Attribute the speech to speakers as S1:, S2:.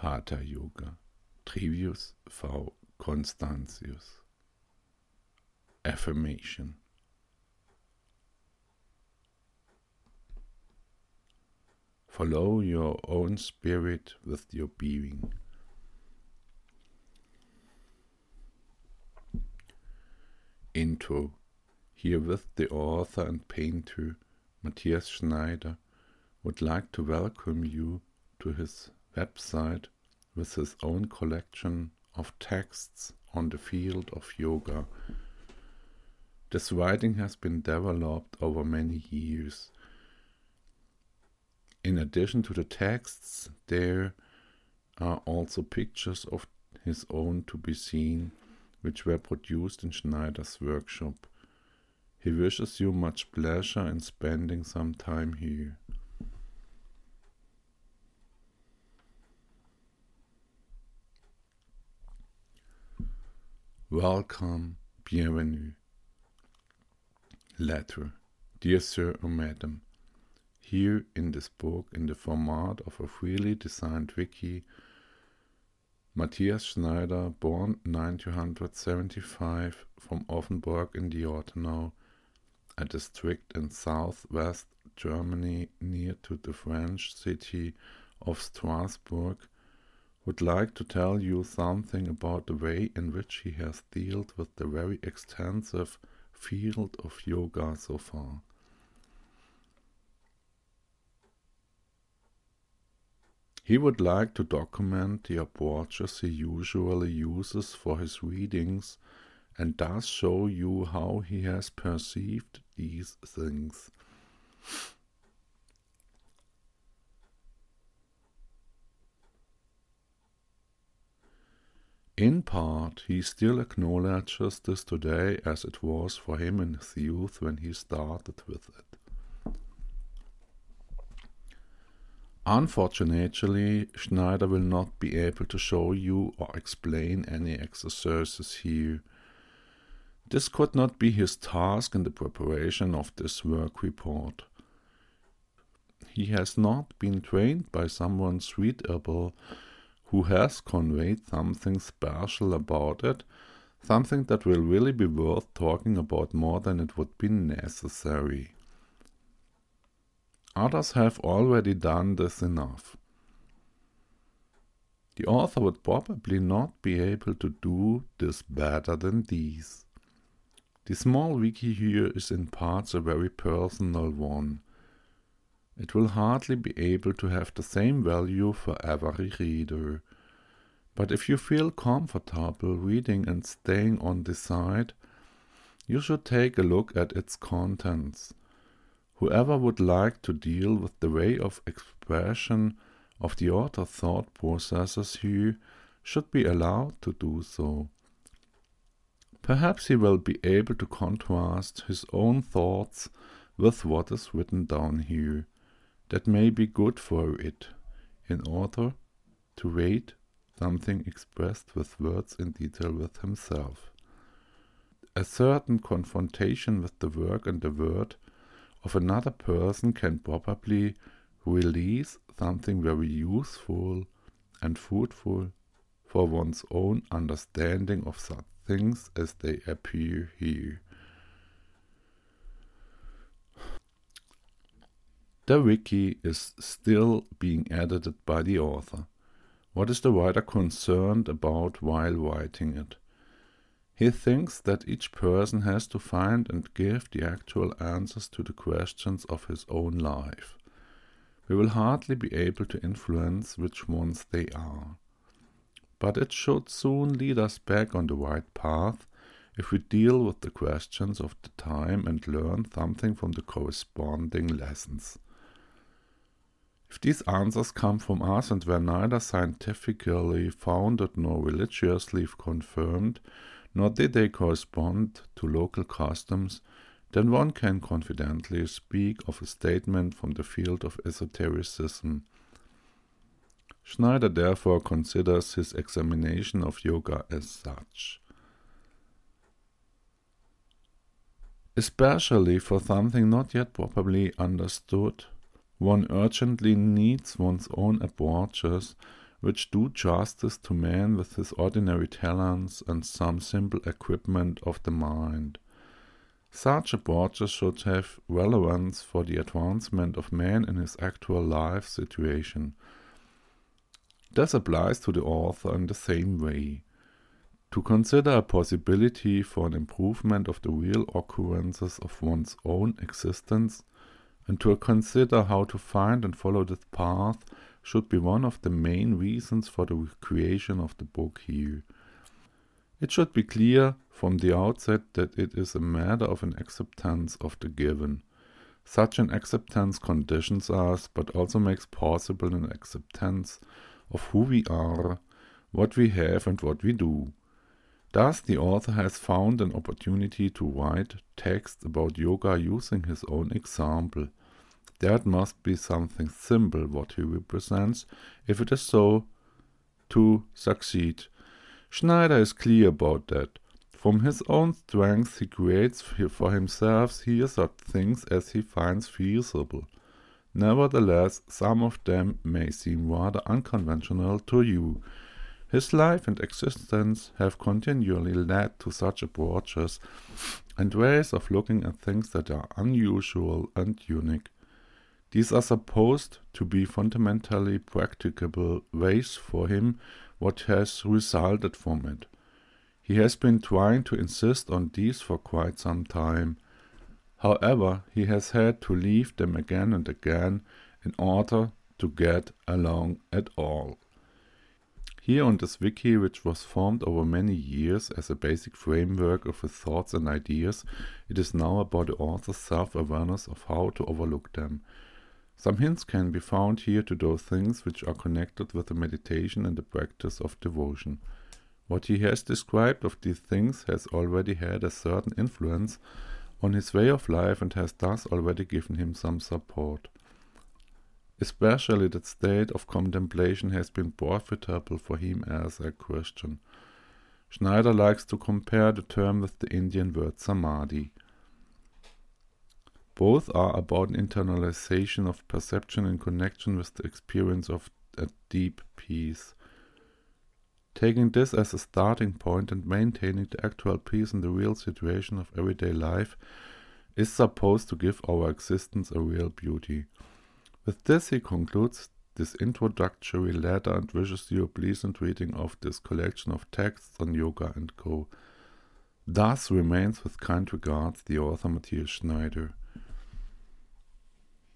S1: Hatha Yoga, Trivius V. Constantius. Affirmation. Follow your own spirit with your being. Intro. Herewith the author and painter Matthias Schneider would like to welcome you to his website with his own collection of texts on the field of yoga. This writing has been developed over many years. In addition to the texts, there are also pictures of his own to be seen, which were produced in Schneider's workshop. He wishes you much pleasure in spending some time here. Welcome, bienvenue. Letter, dear sir or madam. Here in this book, in the format of a freely designed wiki, Matthias Schneider, born 1975 from Offenburg in the Ortenau, a district in southwest Germany near to the French city of Strasbourg, would like to tell you something about the way in which he has dealt with the very extensive field of yoga so far. He would like to document the approaches he usually uses for his readings and thus show you how he has perceived these things. In part, he still acknowledges this today as it was for him in his youth when he started with it. Unfortunately, Schneider will not be able to show you or explain any exercises here. This could not be his task in the preparation of this work report. He has not been trained by someone suitable who has conveyed something special about it, something that will really be worth talking about more than it would be necessary. Others have already done this enough. The author would probably not be able to do this better than these. The small wiki here is in parts a very personal one. It will hardly be able to have the same value for every reader. But if you feel comfortable reading and staying on the site, you should take a look at its contents. Whoever would like to deal with the way of expression of the author's thought processes here should be allowed to do so. Perhaps he will be able to contrast his own thoughts with what is written down here that may be good for it, in order to rate something expressed with words in detail with himself. A certain confrontation with the work and the word of another person can probably release something very useful and fruitful for one's own understanding of such things as they appear here. The wiki is still being edited by the author. What is the writer concerned about while writing it? He thinks that each person has to find and give the actual answers to the questions of his own life. We will hardly be able to influence which ones they are. But it should soon lead us back on the right path if we deal with the questions of the time and learn something from the corresponding lessons. If these answers come from us and were neither scientifically founded nor religiously confirmed, nor did they correspond to local customs, then one can confidently speak of a statement from the field of esotericism. Schneider therefore considers his examination of yoga as such. Especially for something not yet properly understood, one urgently needs one's own approaches which do justice to man with his ordinary talents and some simple equipment of the mind. Such approaches should have relevance for the advancement of man in his actual life situation. This applies to the author in the same way. To consider a possibility for an improvement of the real occurrences of one's own existence, and to consider how to find and follow this path should be one of the main reasons for the creation of the book here. It should be clear from the outset that it is a matter of an acceptance of the given. Such an acceptance conditions us, but also makes possible an acceptance of who we are, what we have, and what we do. Thus, the author has found an opportunity to write text about yoga using his own example. That must be something simple what he represents, if it is so, to succeed. Schneider is clear about that. From his own strength, he creates for himself here such things as he finds feasible. Nevertheless, some of them may seem rather unconventional to you. His life and existence have continually led to such approaches and ways of looking at things that are unusual and unique. These are supposed to be fundamentally practicable ways for him what has resulted from it. He has been trying to insist on these for quite some time. However, he has had to leave them again and again in order to get along at all. Here on this wiki, which was formed over many years as a basic framework of his thoughts and ideas, it is now about the author's self awareness of how to overlook them. Some hints can be found here to those things which are connected with the meditation and the practice of devotion. What he has described of these things has already had a certain influence on his way of life and has thus already given him some support. Especially that state of contemplation has been profitable for him as a Christian. Schneider likes to compare the term with the Indian word samadhi. Both are about internalization of perception in connection with the experience of a deep peace. Taking this as a starting point and maintaining the actual peace in the real situation of everyday life is supposed to give our existence a real beauty. With this, he concludes this introductory letter and wishes you a pleasant reading of this collection of texts on yoga and co. Thus remains with kind regards the author Matthias Schneider.